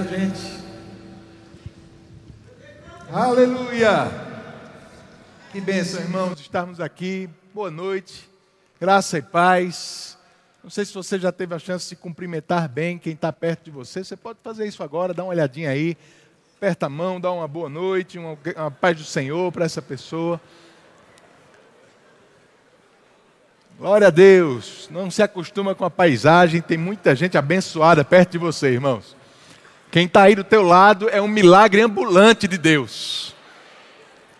gente. Aleluia! Que bênção, irmãos, estarmos aqui. Boa noite, graça e paz. Não sei se você já teve a chance de cumprimentar bem quem está perto de você. Você pode fazer isso agora, dá uma olhadinha aí, aperta a mão, dá uma boa noite, uma, uma paz do Senhor para essa pessoa. Glória a Deus. Não se acostuma com a paisagem, tem muita gente abençoada perto de você, irmãos. Quem está aí do teu lado é um milagre ambulante de Deus.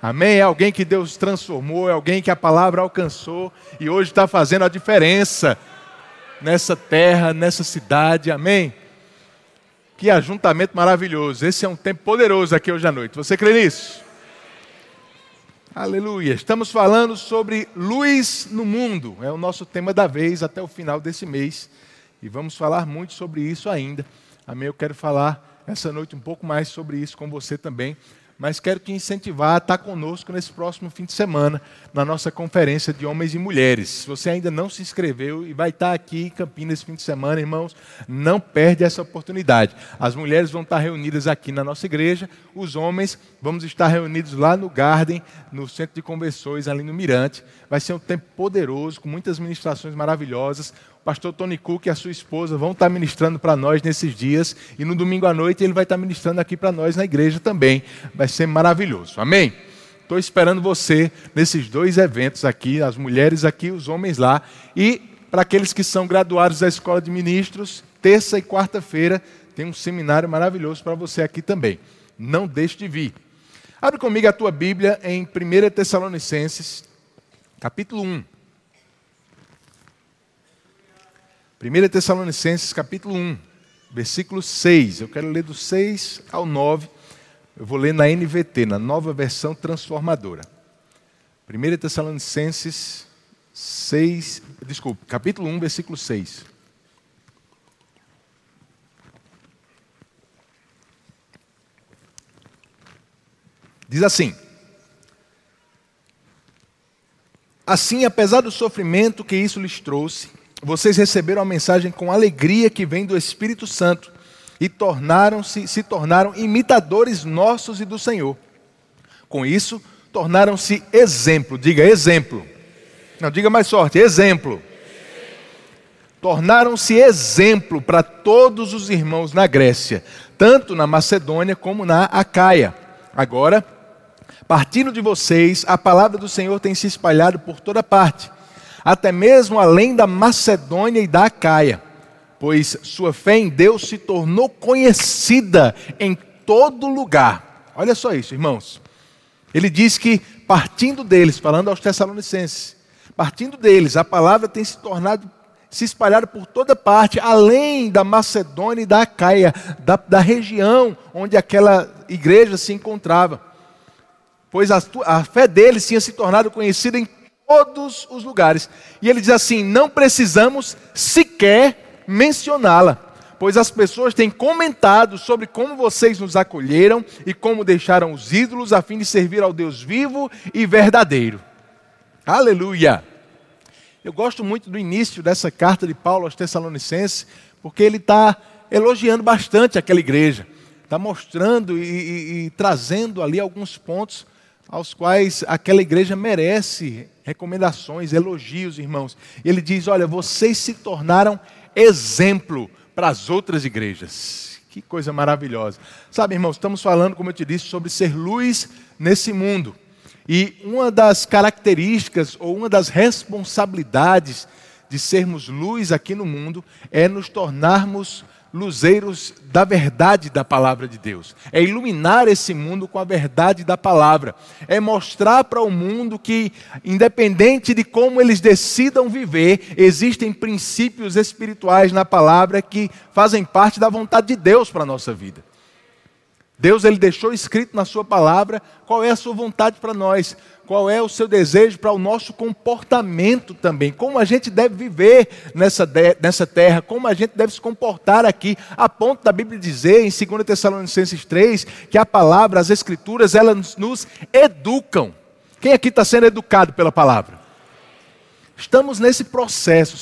Amém? É alguém que Deus transformou, é alguém que a palavra alcançou e hoje está fazendo a diferença nessa terra, nessa cidade. Amém? Que ajuntamento maravilhoso. Esse é um tempo poderoso aqui hoje à noite. Você crê nisso? Aleluia. Estamos falando sobre luz no mundo. É o nosso tema da vez até o final desse mês. E vamos falar muito sobre isso ainda. Amém? Eu quero falar essa noite um pouco mais sobre isso com você também. Mas quero te incentivar a estar conosco nesse próximo fim de semana, na nossa conferência de homens e mulheres. Se você ainda não se inscreveu e vai estar aqui em Campinas esse fim de semana, irmãos, não perde essa oportunidade. As mulheres vão estar reunidas aqui na nossa igreja, os homens vamos estar reunidos lá no Garden, no centro de convenções, ali no Mirante. Vai ser um tempo poderoso, com muitas ministrações maravilhosas pastor Tony Cook e a sua esposa vão estar ministrando para nós nesses dias. E no domingo à noite ele vai estar ministrando aqui para nós na igreja também. Vai ser maravilhoso. Amém? Estou esperando você nesses dois eventos aqui, as mulheres aqui, os homens lá. E para aqueles que são graduados da Escola de Ministros, terça e quarta-feira tem um seminário maravilhoso para você aqui também. Não deixe de vir. Abre comigo a tua Bíblia em 1 Tessalonicenses, capítulo 1. 1 Tessalonicenses capítulo 1, versículo 6. Eu quero ler do 6 ao 9. Eu vou ler na NVT, na nova versão transformadora. 1 Tessalonicenses 6, desculpe, capítulo 1, versículo 6. Diz assim: Assim, apesar do sofrimento que isso lhes trouxe, vocês receberam a mensagem com alegria que vem do Espírito Santo e tornaram-se se tornaram imitadores nossos e do Senhor. Com isso, tornaram-se exemplo, diga exemplo. Não, diga mais forte, exemplo. Tornaram-se exemplo para todos os irmãos na Grécia, tanto na Macedônia como na Acaia. Agora, partindo de vocês, a palavra do Senhor tem se espalhado por toda parte até mesmo além da Macedônia e da Acaia, pois sua fé em Deus se tornou conhecida em todo lugar. Olha só isso, irmãos. Ele diz que partindo deles, falando aos Tessalonicenses, partindo deles, a palavra tem se tornado se espalhado por toda parte, além da Macedônia e da Acaia, da, da região onde aquela igreja se encontrava. Pois a, a fé deles tinha se tornado conhecida em todos os lugares. E ele diz assim: não precisamos sequer mencioná-la, pois as pessoas têm comentado sobre como vocês nos acolheram e como deixaram os ídolos a fim de servir ao Deus vivo e verdadeiro. Aleluia! Eu gosto muito do início dessa carta de Paulo aos Tessalonicenses, porque ele está elogiando bastante aquela igreja, está mostrando e, e, e trazendo ali alguns pontos aos quais aquela igreja merece recomendações, elogios, irmãos. E ele diz: Olha, vocês se tornaram exemplo para as outras igrejas. Que coisa maravilhosa. Sabe, irmãos, estamos falando, como eu te disse, sobre ser luz nesse mundo. E uma das características ou uma das responsabilidades de sermos luz aqui no mundo é nos tornarmos luzeiros da verdade da palavra de Deus. É iluminar esse mundo com a verdade da palavra. É mostrar para o mundo que, independente de como eles decidam viver, existem princípios espirituais na palavra que fazem parte da vontade de Deus para a nossa vida. Deus ele deixou escrito na sua palavra qual é a sua vontade para nós, qual é o seu desejo para o nosso comportamento também, como a gente deve viver nessa, nessa terra, como a gente deve se comportar aqui, a ponto da Bíblia dizer em 2 Tessalonicenses 3 que a palavra, as escrituras, elas nos educam. Quem aqui está sendo educado pela palavra? Estamos nesse processo,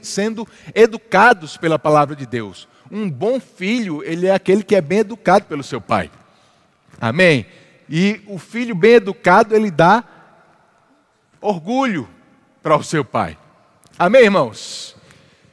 sendo educados pela palavra de Deus. Um bom filho, ele é aquele que é bem educado pelo seu pai. Amém? E o filho bem educado, ele dá orgulho para o seu pai. Amém, irmãos?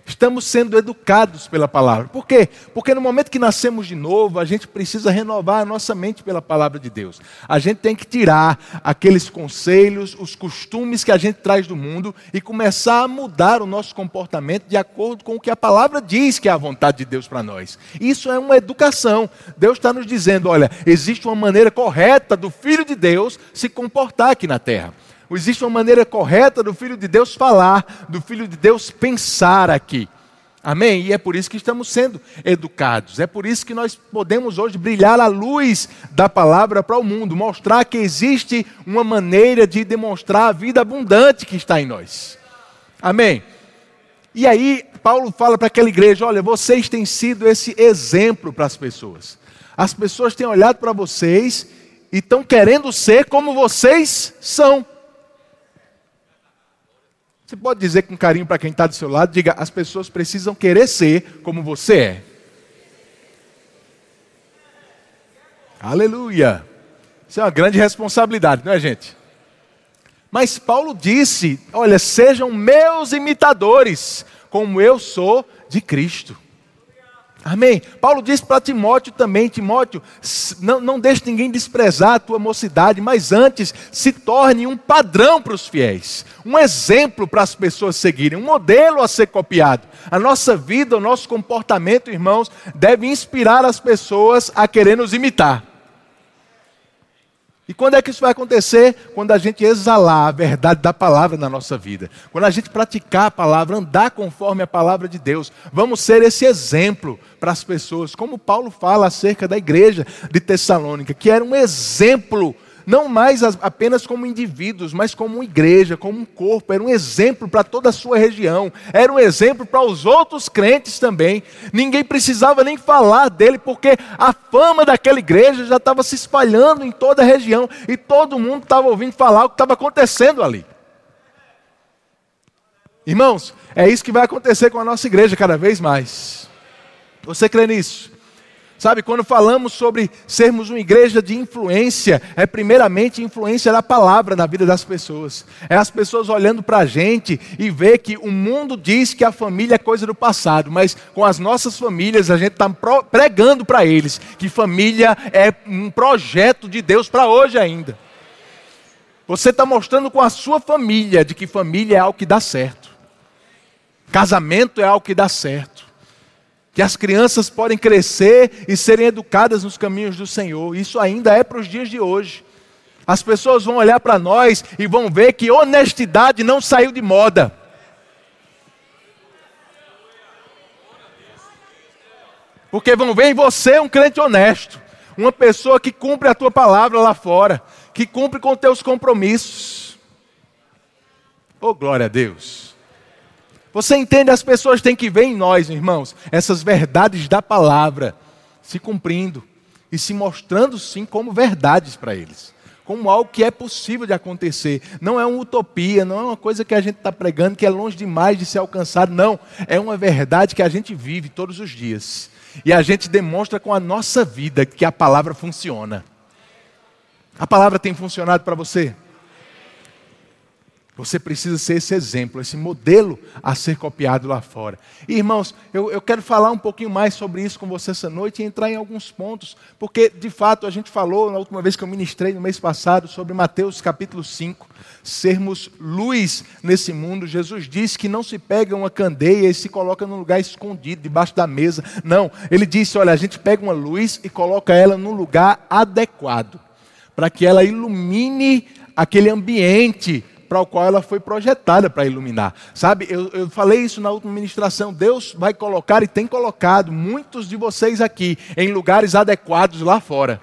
Estamos sendo educados pela palavra. Por quê? Porque no momento que nascemos de novo, a gente precisa renovar a nossa mente pela palavra de Deus. A gente tem que tirar aqueles conselhos, os costumes que a gente traz do mundo e começar a mudar o nosso comportamento de acordo com o que a palavra diz que é a vontade de Deus para nós. Isso é uma educação. Deus está nos dizendo: olha, existe uma maneira correta do Filho de Deus se comportar aqui na terra. Existe uma maneira correta do Filho de Deus falar, do Filho de Deus pensar aqui. Amém? E é por isso que estamos sendo educados. É por isso que nós podemos hoje brilhar a luz da palavra para o mundo, mostrar que existe uma maneira de demonstrar a vida abundante que está em nós. Amém? E aí, Paulo fala para aquela igreja: olha, vocês têm sido esse exemplo para as pessoas. As pessoas têm olhado para vocês e estão querendo ser como vocês são. Você pode dizer com carinho para quem está do seu lado, diga, as pessoas precisam querer ser como você é. Aleluia. Isso é uma grande responsabilidade, não é, gente? Mas Paulo disse: olha, sejam meus imitadores, como eu sou de Cristo. Amém. Paulo diz para Timóteo também: Timóteo, não, não deixe ninguém desprezar a tua mocidade, mas antes se torne um padrão para os fiéis, um exemplo para as pessoas seguirem, um modelo a ser copiado. A nossa vida, o nosso comportamento, irmãos, deve inspirar as pessoas a querer nos imitar. E quando é que isso vai acontecer? Quando a gente exalar a verdade da palavra na nossa vida. Quando a gente praticar a palavra, andar conforme a palavra de Deus. Vamos ser esse exemplo para as pessoas. Como Paulo fala acerca da igreja de Tessalônica, que era um exemplo não mais apenas como indivíduos, mas como igreja, como um corpo, era um exemplo para toda a sua região, era um exemplo para os outros crentes também. Ninguém precisava nem falar dele, porque a fama daquela igreja já estava se espalhando em toda a região e todo mundo estava ouvindo falar o que estava acontecendo ali. Irmãos, é isso que vai acontecer com a nossa igreja cada vez mais. Você crê nisso? Sabe, quando falamos sobre sermos uma igreja de influência, é primeiramente influência da palavra na vida das pessoas. É as pessoas olhando para a gente e ver que o mundo diz que a família é coisa do passado, mas com as nossas famílias a gente está pregando para eles que família é um projeto de Deus para hoje ainda. Você está mostrando com a sua família de que família é algo que dá certo. Casamento é algo que dá certo que as crianças podem crescer e serem educadas nos caminhos do Senhor. Isso ainda é para os dias de hoje. As pessoas vão olhar para nós e vão ver que honestidade não saiu de moda. Porque vão ver em você um crente honesto, uma pessoa que cumpre a tua palavra lá fora, que cumpre com teus compromissos. Oh, glória a Deus. Você entende? As pessoas têm que ver em nós, irmãos, essas verdades da palavra se cumprindo e se mostrando sim como verdades para eles, como algo que é possível de acontecer. Não é uma utopia, não é uma coisa que a gente está pregando que é longe demais de ser alcançado, não. É uma verdade que a gente vive todos os dias e a gente demonstra com a nossa vida que a palavra funciona. A palavra tem funcionado para você? Você precisa ser esse exemplo, esse modelo a ser copiado lá fora. Irmãos, eu, eu, quero falar um pouquinho mais sobre isso com você essa noite e entrar em alguns pontos, porque, de fato, a gente falou na última vez que eu ministrei no mês passado sobre Mateus capítulo 5, sermos luz nesse mundo. Jesus disse que não se pega uma candeia e se coloca num lugar escondido, debaixo da mesa. Não, ele disse: olha, a gente pega uma luz e coloca ela num lugar adequado, para que ela ilumine aquele ambiente para o qual ela foi projetada para iluminar. Sabe, eu, eu falei isso na última ministração. Deus vai colocar e tem colocado muitos de vocês aqui em lugares adequados lá fora.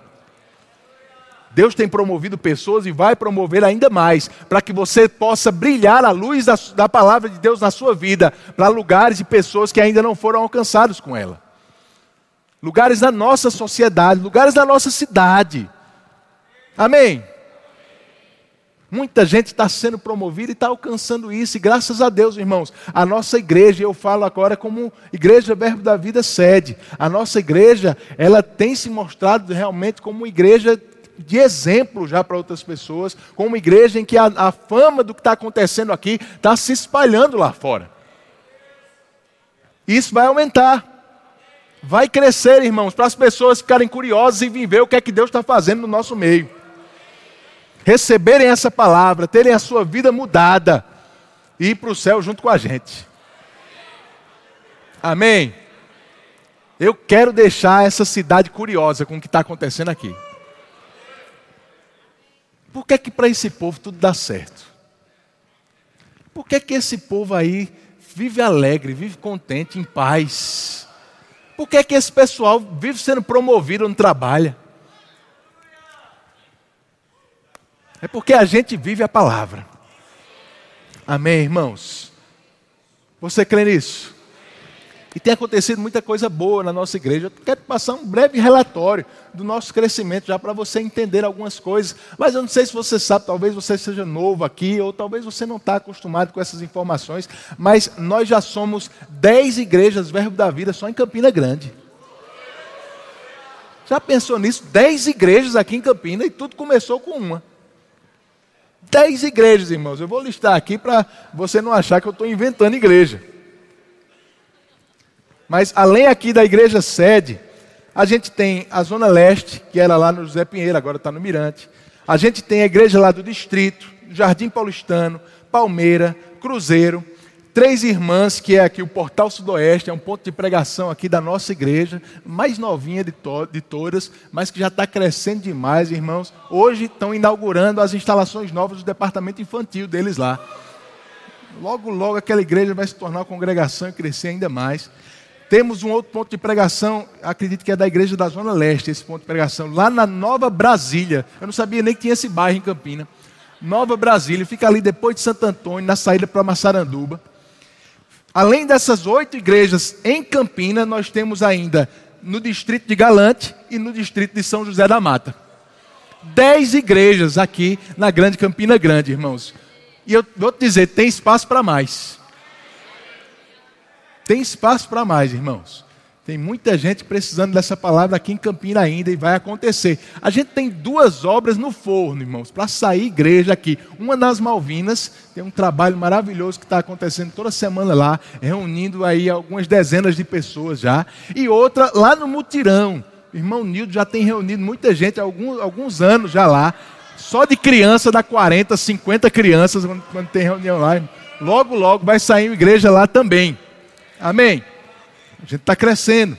Deus tem promovido pessoas e vai promover ainda mais, para que você possa brilhar a luz da, da palavra de Deus na sua vida, para lugares e pessoas que ainda não foram alcançados com ela. Lugares da nossa sociedade, lugares da nossa cidade. Amém? Muita gente está sendo promovida e está alcançando isso, e graças a Deus, irmãos, a nossa igreja, eu falo agora como Igreja Verbo da Vida sede, a nossa igreja, ela tem se mostrado realmente como uma igreja de exemplo já para outras pessoas, como uma igreja em que a, a fama do que está acontecendo aqui está se espalhando lá fora. Isso vai aumentar. Vai crescer, irmãos, para as pessoas ficarem curiosas e viver o que é que Deus está fazendo no nosso meio receberem essa palavra, terem a sua vida mudada e ir para o céu junto com a gente. Amém? Eu quero deixar essa cidade curiosa com o que está acontecendo aqui. Por que que para esse povo tudo dá certo? Por que que esse povo aí vive alegre, vive contente, em paz? Por que que esse pessoal vive sendo promovido no trabalho? É porque a gente vive a palavra. Amém, irmãos? Você crê nisso? E tem acontecido muita coisa boa na nossa igreja. Eu quero passar um breve relatório do nosso crescimento, já para você entender algumas coisas. Mas eu não sei se você sabe, talvez você seja novo aqui, ou talvez você não está acostumado com essas informações. Mas nós já somos 10 igrejas Verbo da Vida só em Campina Grande. Já pensou nisso? 10 igrejas aqui em Campina e tudo começou com uma. Dez igrejas, irmãos. Eu vou listar aqui para você não achar que eu estou inventando igreja. Mas além aqui da igreja sede, a gente tem a Zona Leste, que era lá no José Pinheiro, agora está no Mirante. A gente tem a igreja lá do Distrito, Jardim Paulistano, Palmeira, Cruzeiro três irmãs, que é aqui o Portal Sudoeste, é um ponto de pregação aqui da nossa igreja, mais novinha de, to de todas, mas que já está crescendo demais, irmãos. Hoje estão inaugurando as instalações novas do departamento infantil deles lá. Logo, logo aquela igreja vai se tornar uma congregação e crescer ainda mais. Temos um outro ponto de pregação, acredito que é da igreja da Zona Leste, esse ponto de pregação, lá na Nova Brasília. Eu não sabia nem que tinha esse bairro em Campina. Nova Brasília, fica ali depois de Santo Antônio, na saída para Massaranduba. Além dessas oito igrejas em Campina, nós temos ainda no distrito de Galante e no distrito de São José da Mata. Dez igrejas aqui na Grande Campina Grande, irmãos. E eu vou te dizer, tem espaço para mais. Tem espaço para mais, irmãos. Tem muita gente precisando dessa palavra aqui em Campina ainda e vai acontecer. A gente tem duas obras no forno, irmãos, para sair igreja aqui. Uma nas Malvinas, tem um trabalho maravilhoso que está acontecendo toda semana lá, reunindo aí algumas dezenas de pessoas já. E outra lá no Mutirão. O irmão Nildo já tem reunido muita gente há alguns, alguns anos já lá. Só de criança dá 40, 50 crianças quando, quando tem reunião lá. Logo, logo vai sair uma igreja lá também. Amém? A gente está crescendo.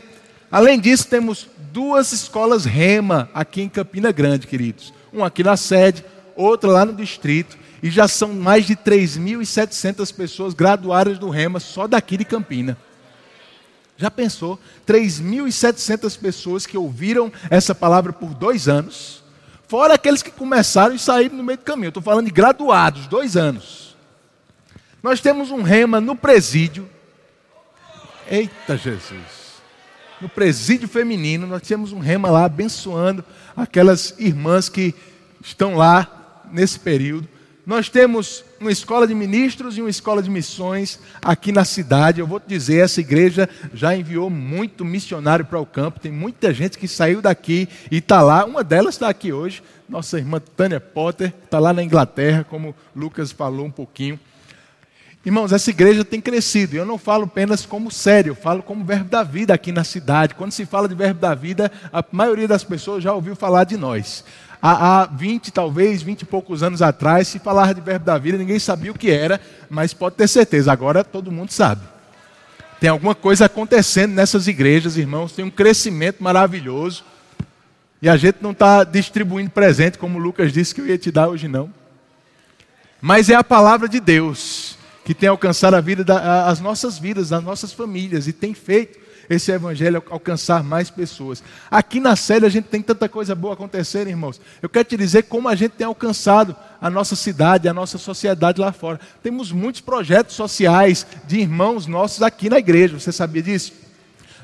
Além disso, temos duas escolas Rema aqui em Campina Grande, queridos. Uma aqui na sede, outra lá no distrito. E já são mais de 3.700 pessoas graduadas do Rema só daqui de Campina. Já pensou? 3.700 pessoas que ouviram essa palavra por dois anos, fora aqueles que começaram e saíram no meio do caminho. Estou falando de graduados, dois anos. Nós temos um rema no presídio, Eita Jesus! No presídio feminino, nós temos um rema lá abençoando aquelas irmãs que estão lá nesse período. Nós temos uma escola de ministros e uma escola de missões aqui na cidade. Eu vou te dizer, essa igreja já enviou muito missionário para o campo. Tem muita gente que saiu daqui e está lá. Uma delas está aqui hoje, nossa irmã Tânia Potter, está lá na Inglaterra, como Lucas falou um pouquinho. Irmãos, essa igreja tem crescido. Eu não falo apenas como sério, eu falo como verbo da vida aqui na cidade. Quando se fala de verbo da vida, a maioria das pessoas já ouviu falar de nós. Há, há 20, talvez 20 e poucos anos atrás, se falar de verbo da vida, ninguém sabia o que era, mas pode ter certeza, agora todo mundo sabe. Tem alguma coisa acontecendo nessas igrejas, irmãos, tem um crescimento maravilhoso. E a gente não está distribuindo presente, como o Lucas disse que eu ia te dar hoje, não. Mas é a palavra de Deus que tem alcançado a vida da, as nossas vidas, as nossas famílias e tem feito esse evangelho alcançar mais pessoas. Aqui na série a gente tem tanta coisa boa acontecendo, irmãos. Eu quero te dizer como a gente tem alcançado a nossa cidade, a nossa sociedade lá fora. Temos muitos projetos sociais de irmãos nossos aqui na igreja. Você sabia disso?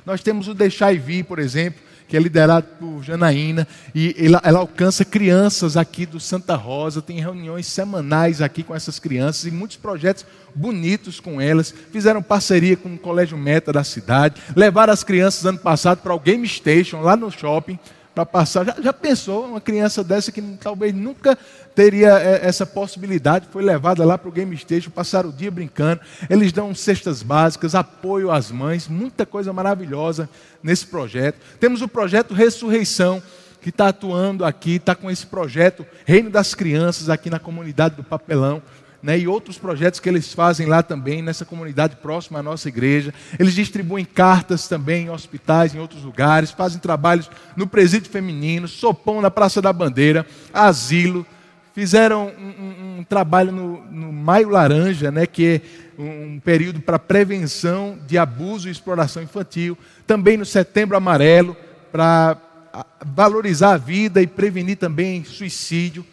Nós temos o Deixar e Vir, por exemplo, que é liderado por Janaína, e ela, ela, alcança crianças aqui do Santa Rosa, tem reuniões semanais aqui com essas crianças e muitos projetos bonitos com elas. Fizeram parceria com o Colégio Meta da cidade, levaram as crianças ano passado para o Game Station, lá no shopping, para passar. Já, já, pensou uma criança dessa que talvez nunca teria é, essa possibilidade, foi levada lá para o Game Station, passaram o dia brincando. Eles dão cestas básicas, apoio às mães, muita coisa maravilhosa nesse projeto. Temos o projeto Ressurreição, que está atuando aqui, está com esse projeto Reino das Crianças aqui na comunidade do Papelão né, e outros projetos que eles fazem lá também, nessa comunidade próxima à nossa igreja. Eles distribuem cartas também em hospitais, em outros lugares, fazem trabalhos no presídio feminino, sopão na Praça da Bandeira, asilo. Fizeram um, um, um trabalho no, no, Maio Laranja, né, que é um período para prevenção de abuso e exploração infantil. Também no Setembro Amarelo, para valorizar a vida e prevenir também suicídio.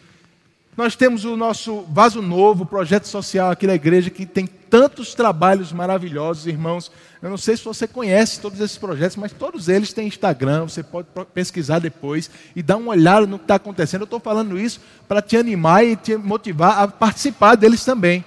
Nós temos o nosso Vaso Novo, projeto social aqui da igreja, que tem tantos trabalhos maravilhosos, irmãos. Eu não sei se você conhece todos esses projetos, mas todos eles têm Instagram, você pode pesquisar depois e dar uma olhada no que está acontecendo. Eu estou falando isso para te animar e te motivar a participar deles também.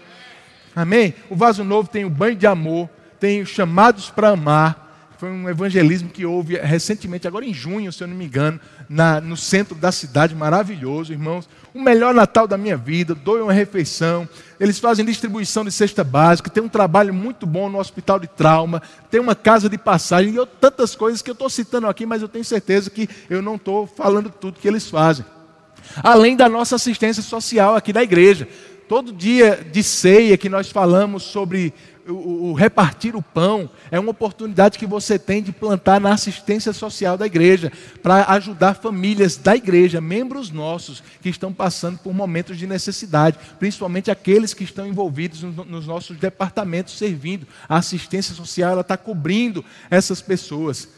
Amém? O Vaso Novo tem o banho de amor, tem os chamados para amar. Foi um evangelismo que houve recentemente, agora em junho, se eu não me engano, na, no centro da cidade, maravilhoso, irmãos. O melhor Natal da minha vida, doe uma refeição. Eles fazem distribuição de cesta básica, tem um trabalho muito bom no hospital de trauma, tem uma casa de passagem e eu, tantas coisas que eu estou citando aqui, mas eu tenho certeza que eu não estou falando tudo que eles fazem. Além da nossa assistência social aqui da igreja. Todo dia de ceia que nós falamos sobre o, o, repartir o pão é uma oportunidade que você tem de plantar na assistência social da igreja, para ajudar famílias da igreja, membros nossos que estão passando por momentos de necessidade, principalmente aqueles que estão envolvidos no, nos nossos departamentos servindo. A assistência social está cobrindo essas pessoas.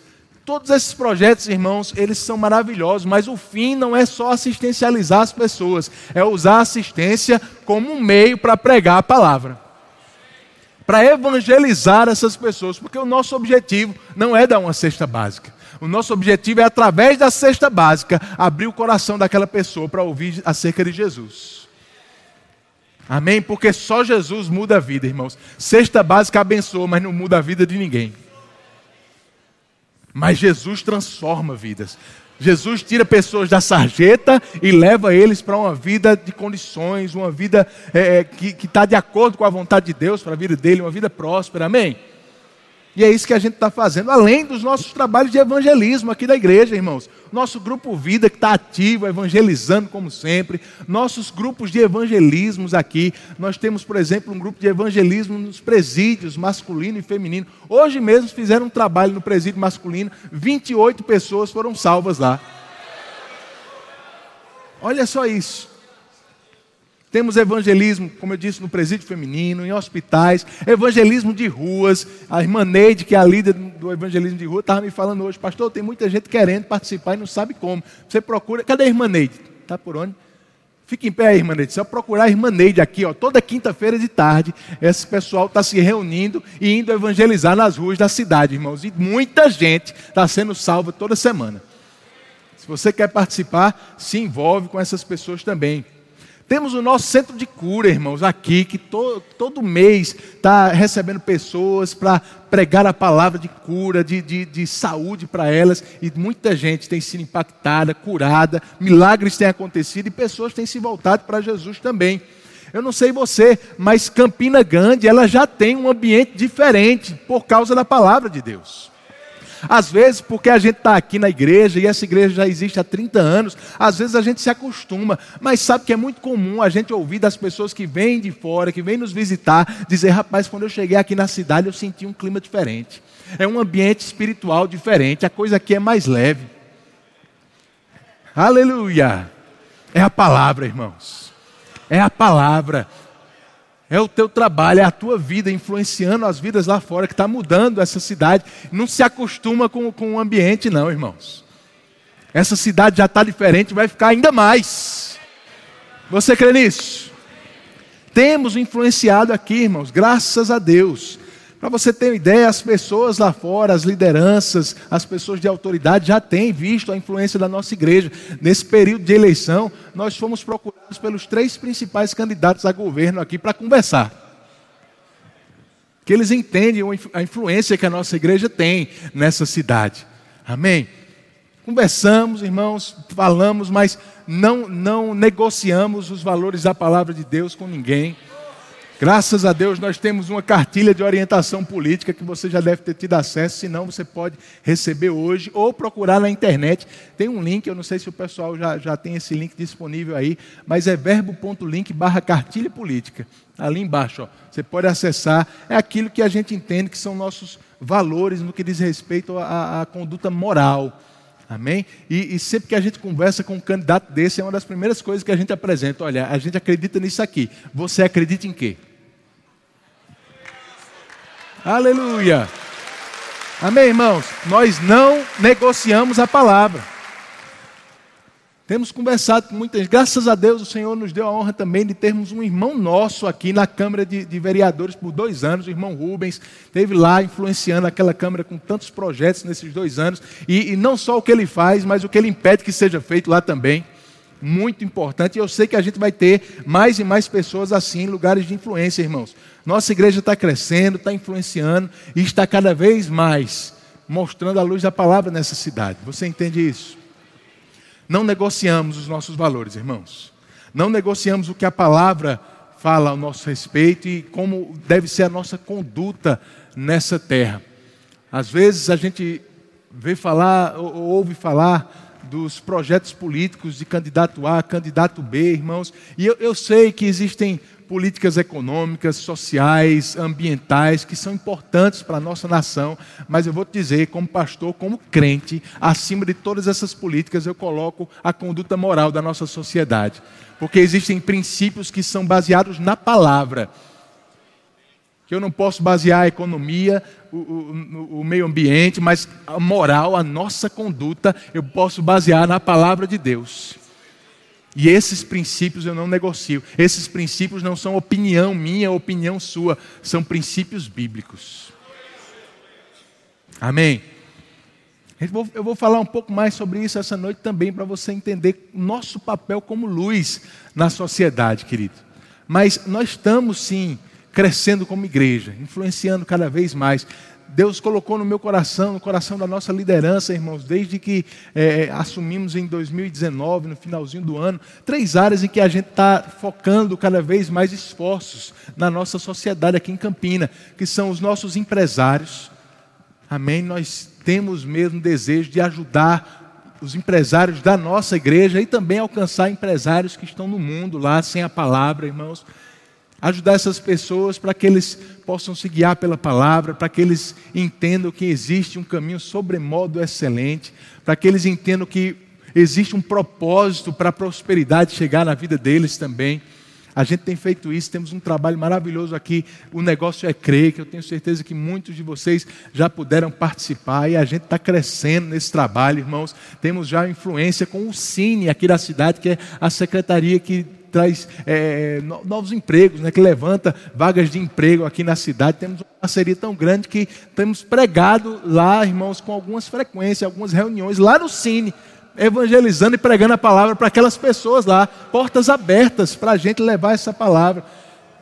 Todos esses projetos, irmãos, eles são maravilhosos, mas o fim não é só assistencializar as pessoas, é usar a assistência como um meio para pregar a palavra para evangelizar essas pessoas, porque o nosso objetivo não é dar uma cesta básica. O nosso objetivo é, através da cesta básica, abrir o coração daquela pessoa para ouvir acerca de Jesus. Amém? Porque só Jesus muda a vida, irmãos. Cesta básica abençoa, mas não muda a vida de ninguém. Mas Jesus transforma vidas. Jesus tira pessoas da sarjeta e leva eles para uma vida de condições, uma vida é, é que está de acordo com a vontade de Deus para a vida dele, uma vida próspera, amém? E é isso que a gente está fazendo, além dos nossos trabalhos de evangelismo aqui da igreja, irmãos. Nosso grupo Vida que está ativo, evangelizando como sempre. Nossos grupos de evangelismos aqui. Nós temos, por exemplo, um grupo de evangelismo nos presídios, masculino e feminino. Hoje mesmo fizeram um trabalho no presídio masculino, 28 pessoas foram salvas lá. Olha só isso. Temos evangelismo, como eu disse, no presídio feminino, em hospitais, evangelismo de ruas. A irmã Neide, que é a líder do evangelismo de rua, estava me falando hoje, pastor, tem muita gente querendo participar e não sabe como. Você procura, cadê a irmã Neide? Está por onde? Fique em pé aí, irmã Neide. Só procurar a irmã Neide aqui, ó, toda quinta-feira de tarde, esse pessoal está se reunindo e indo evangelizar nas ruas da cidade, irmãos. E muita gente está sendo salva toda semana. Se você quer participar, se envolve com essas pessoas também. Temos o nosso centro de cura, irmãos, aqui, que to, todo mês está recebendo pessoas para pregar a palavra de cura, de, de, de saúde para elas, e muita gente tem sido impactada, curada, milagres têm acontecido e pessoas têm se voltado para Jesus também. Eu não sei você, mas Campina Grande, ela já tem um ambiente diferente por causa da palavra de Deus. Às vezes, porque a gente está aqui na igreja e essa igreja já existe há 30 anos, às vezes a gente se acostuma, mas sabe que é muito comum a gente ouvir das pessoas que vêm de fora, que vêm nos visitar, dizer: rapaz, quando eu cheguei aqui na cidade eu senti um clima diferente. É um ambiente espiritual diferente, a coisa aqui é mais leve. Aleluia! É a palavra, irmãos. É a palavra. É o teu trabalho, é a tua vida influenciando as vidas lá fora, que está mudando essa cidade. Não se acostuma com, com o ambiente, não, irmãos. Essa cidade já está diferente, vai ficar ainda mais. Você crê nisso? Temos influenciado aqui, irmãos, graças a Deus. Para você ter uma ideia, as pessoas lá fora, as lideranças, as pessoas de autoridade já têm visto a influência da nossa igreja. Nesse período de eleição, nós fomos procurados pelos três principais candidatos a governo aqui para conversar. Que eles entendem a influência que a nossa igreja tem nessa cidade. Amém? Conversamos, irmãos, falamos, mas não, não negociamos os valores da palavra de Deus com ninguém. Graças a Deus nós temos uma cartilha de orientação política que você já deve ter tido acesso, se não você pode receber hoje ou procurar na internet. Tem um link, eu não sei se o pessoal já, já tem esse link disponível aí, mas é verbo.link barra cartilha política. Ali embaixo, ó, você pode acessar. É aquilo que a gente entende que são nossos valores no que diz respeito à, à conduta moral. Amém? E, e, sempre que a gente conversa com um candidato desse, é uma das primeiras coisas que a gente apresenta. Olha, a gente acredita nisso aqui. Você acredita em quê? Aleluia. Amém, irmãos? Nós não negociamos a palavra. Temos conversado com muita gente. Graças a Deus, o Senhor nos deu a honra também de termos um irmão nosso aqui na Câmara de, de, Vereadores por dois anos, o irmão Rubens. Esteve lá influenciando aquela Câmara com tantos projetos nesses dois anos. E, e não só o que ele faz, mas o que ele impede que seja feito lá também. Muito importante. E eu sei que a gente vai ter mais e mais pessoas assim em lugares de influência, irmãos. Nossa igreja está crescendo, está influenciando e está cada vez mais mostrando a luz da palavra nessa cidade. Você entende isso? Não negociamos os nossos valores, irmãos. Não negociamos o que a palavra fala ao nosso respeito e como deve ser a nossa conduta nessa terra. Às vezes a gente vê falar, ou ouve falar dos projetos políticos de candidato A, candidato B, irmãos, e eu, eu sei que existem políticas econômicas, sociais, ambientais, que são importantes para a nossa nação, mas eu vou te dizer, como pastor, como crente, acima de todas essas políticas, eu coloco a conduta moral da nossa sociedade. Porque existem princípios que são baseados na palavra. Que eu não posso basear a economia, o, o, o meio ambiente, mas a moral, a nossa conduta, eu posso basear na palavra de Deus. E esses princípios eu não negocio. Esses princípios não são opinião minha, opinião sua, são princípios bíblicos. Amém. Eu vou falar um pouco mais sobre isso essa noite também, para você entender nosso papel como luz na sociedade, querido. Mas nós estamos sim crescendo como igreja, influenciando cada vez mais. Deus colocou no meu coração, no coração da nossa liderança, irmãos, desde que é, é assumimos em 2019, no finalzinho do ano, três áreas em que a gente está focando cada vez mais esforços na nossa sociedade aqui em Campina, que são os nossos empresários. Amém? Nós temos mesmo desejo de ajudar os empresários da nossa igreja e também alcançar empresários que estão no mundo lá sem a palavra, irmãos ajudar essas pessoas para que eles possam se guiar pela palavra, para que eles entendam que existe um caminho sobremodo excelente, para que eles entendam que existe um propósito para a prosperidade chegar na vida deles também. A gente tem feito isso, temos um trabalho maravilhoso aqui. O negócio é crer, que eu tenho certeza que muitos de vocês já puderam participar e a gente está crescendo nesse trabalho, irmãos. Temos já influência com o Cine aqui da cidade, que é a secretaria que traz é, novos empregos, né, que levanta vagas de emprego aqui na cidade. Temos uma parceria tão grande que temos pregado lá, irmãos, com algumas frequências, algumas reuniões lá no Cine, evangelizando e pregando a palavra para aquelas pessoas lá, portas abertas para a gente levar essa palavra.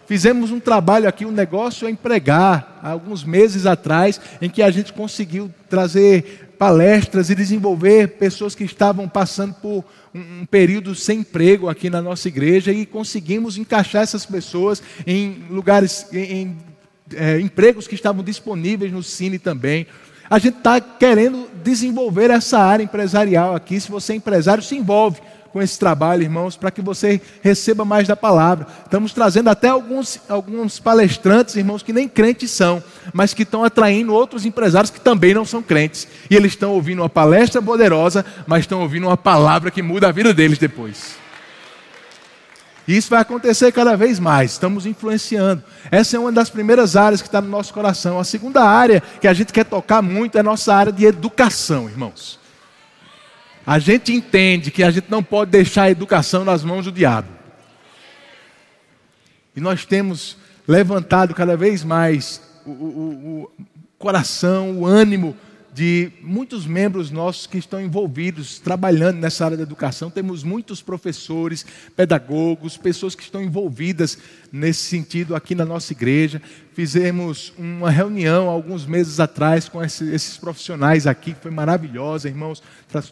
Fizemos um trabalho aqui, um negócio a empregar, alguns meses atrás, em que a gente conseguiu trazer palestras e desenvolver pessoas que estavam passando por um, período sem emprego aqui na nossa igreja e conseguimos encaixar essas pessoas em lugares, em, em é, empregos que estavam disponíveis no Cine também. A gente está querendo desenvolver essa área empresarial aqui. Se você é empresário, se envolve com esse trabalho, irmãos, para que você receba mais da palavra. Estamos trazendo até alguns, alguns palestrantes, irmãos, que nem crentes são, mas que estão atraindo outros empresários que também não são crentes. E eles estão ouvindo uma palestra poderosa, mas estão ouvindo uma palavra que muda a vida deles depois. E isso vai acontecer cada vez mais, estamos influenciando. Essa é uma das primeiras áreas que está no nosso coração. A segunda área que a gente quer tocar muito é a nossa área de educação, irmãos. A gente entende que a gente não pode deixar a educação nas mãos do diabo. E nós temos levantado cada vez mais o, o, o coração, o ânimo de muitos membros nossos que estão envolvidos, trabalhando nessa área da educação. Temos muitos professores, pedagogos, pessoas que estão envolvidas nesse sentido aqui na nossa igreja. Fizemos uma reunião alguns meses atrás com esses profissionais aqui, que foi maravilhosa, irmãos.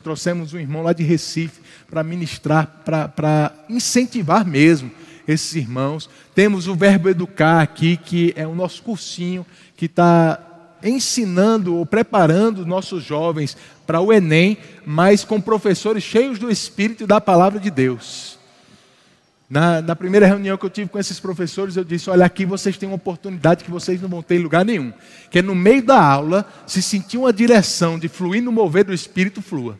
Trouxemos um irmão lá de Recife para ministrar, para incentivar mesmo esses irmãos. Temos o Verbo Educar aqui, que é o nosso cursinho que está ensinando ou preparando nossos jovens para o Enem, mas com professores cheios do Espírito e da palavra de Deus. Na, na, primeira reunião que eu tive com esses professores, eu disse: Olha, aqui vocês têm uma oportunidade que vocês não vão ter em lugar nenhum. Que é no meio da aula, se sentir uma direção de fluir no mover do Espírito, flua.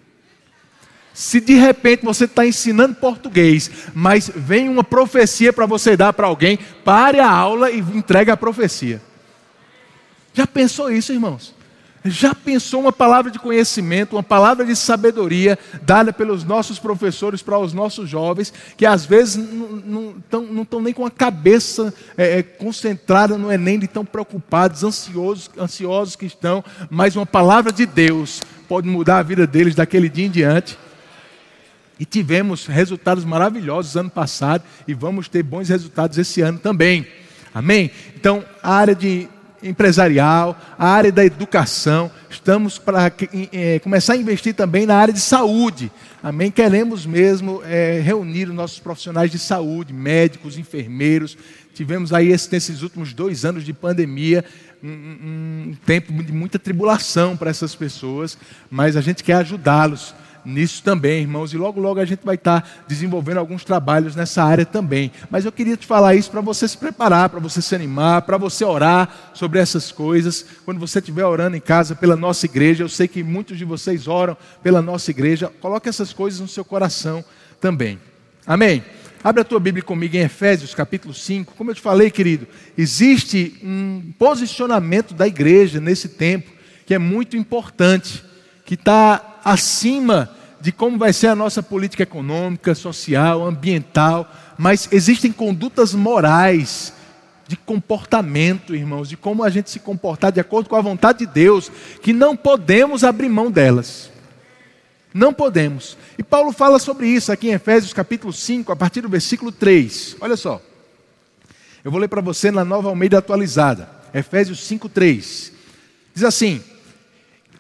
Se de repente você está ensinando português, mas vem uma profecia para você dar para alguém, pare a aula e entregue a profecia. Já pensou isso, irmãos? Já pensou uma palavra de conhecimento, uma palavra de sabedoria dada pelos nossos professores para os nossos jovens, que às vezes não estão nem com a cabeça é, é, concentrada no Enem, de tão preocupados, ansiosos, ansiosos que estão, mas uma palavra de Deus pode mudar a vida deles daquele dia em diante. E tivemos resultados maravilhosos ano passado e vamos ter bons resultados esse ano também. Amém? Então, a área de empresarial, a área da educação, estamos para é, começar a investir também na área de saúde. Amém? Queremos mesmo é, reunir os nossos profissionais de saúde, médicos, enfermeiros. Tivemos aí nesses últimos dois anos de pandemia um, um, um tempo de muita tribulação para essas pessoas, mas a gente quer ajudá-los nisso também, irmãos, e logo logo a gente vai estar desenvolvendo alguns trabalhos nessa área também. Mas eu queria te falar isso para você se preparar, para você se animar, para você orar sobre essas coisas. Quando você estiver orando em casa pela nossa igreja, eu sei que muitos de vocês oram pela nossa igreja, coloque essas coisas no seu coração também. Amém. Abre a tua Bíblia comigo em Efésios capítulo 5. Como eu te falei, querido, existe um posicionamento da igreja nesse tempo que é muito importante, que está acima de como vai ser a nossa política econômica, social, ambiental, mas existem condutas morais, de comportamento, irmãos, de como a gente se comportar de acordo com a vontade de Deus, que não podemos abrir mão delas. Não podemos. E Paulo fala sobre isso aqui em Efésios capítulo 5, a partir do versículo 3. Olha só. Eu vou ler para você na nova Almeida atualizada. Efésios 5, 3. Diz assim: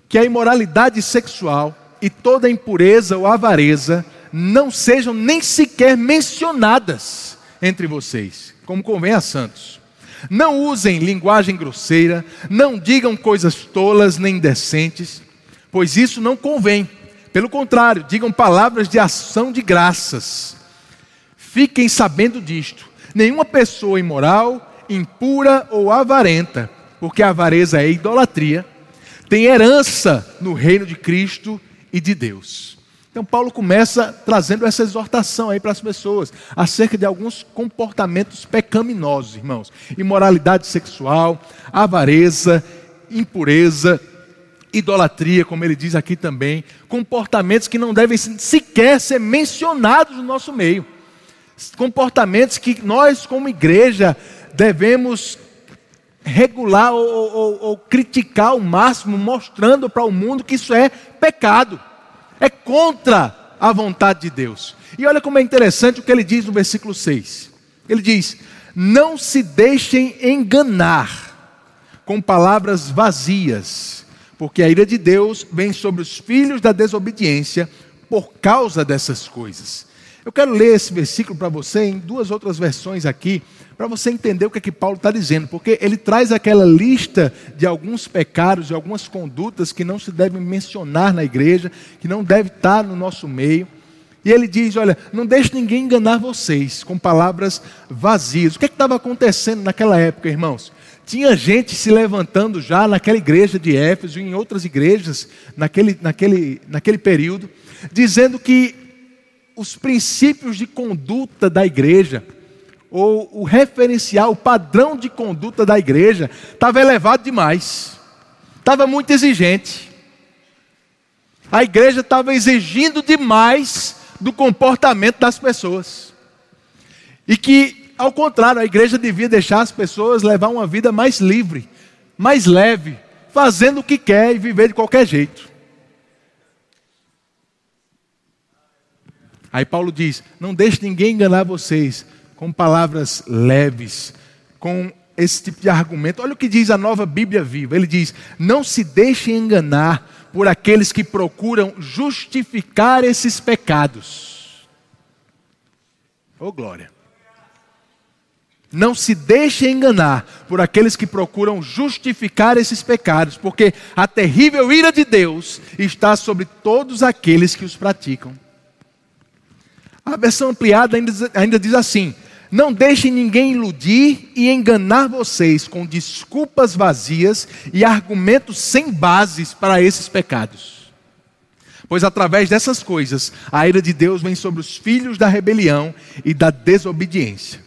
Que a imoralidade sexual e toda impureza ou avareza não sejam nem sequer mencionadas entre vocês, como convém a santos. Não usem linguagem grosseira, não digam coisas tolas nem indecentes, pois isso não convém. Pelo contrário, digam palavras de ação de graças. Fiquem sabendo disto: nenhuma pessoa imoral, impura ou avarenta, porque a avareza é idolatria, tem herança no reino de Cristo e de Deus. Então, Paulo começa trazendo essa exortação aí para as pessoas acerca de alguns comportamentos pecaminosos, irmãos: imoralidade sexual, avareza, impureza, idolatria, como ele diz aqui também, comportamentos que não devem sequer ser mencionados no nosso meio, comportamentos que nós, como igreja, devemos regular ou, ou, ou criticar ao máximo, mostrando para o mundo que isso é pecado, é contra a vontade de Deus. E olha como é interessante o que ele diz no versículo 6. Ele diz: Não se deixem enganar com palavras vazias, porque a ira de Deus vem sobre os filhos da desobediência por causa dessas coisas. Eu quero ler esse versículo para você em duas outras versões aqui, para você entender o que é que Paulo está dizendo, porque ele traz aquela lista de alguns pecados, de algumas condutas que não se devem mencionar na igreja, que não deve estar no nosso meio. E ele diz: Olha, não deixe ninguém enganar vocês com palavras vazias. O que é estava acontecendo naquela época, irmãos? Tinha gente se levantando já naquela igreja de Éfeso e em outras igrejas naquele, naquele, naquele período, dizendo que os princípios de conduta da igreja, ou o referencial, o padrão de conduta da igreja estava elevado demais, estava muito exigente. A igreja estava exigindo demais do comportamento das pessoas. E que, ao contrário, a igreja devia deixar as pessoas levar uma vida mais livre, mais leve, fazendo o que quer e viver de qualquer jeito. Aí Paulo diz: não deixe ninguém enganar vocês com palavras leves, com esse tipo de argumento. Olha o que diz a nova Bíblia viva. Ele diz: não se deixem enganar por aqueles que procuram justificar esses pecados. Oh glória! Não se deixe enganar por aqueles que procuram justificar esses pecados, porque a terrível ira de Deus está sobre todos aqueles que os praticam. A versão ampliada ainda, ainda diz assim: Não deixem ninguém iludir e enganar vocês com desculpas vazias e argumentos sem bases para esses pecados. Pois através dessas coisas, a ira de Deus vem sobre os filhos da rebelião e da desobediência.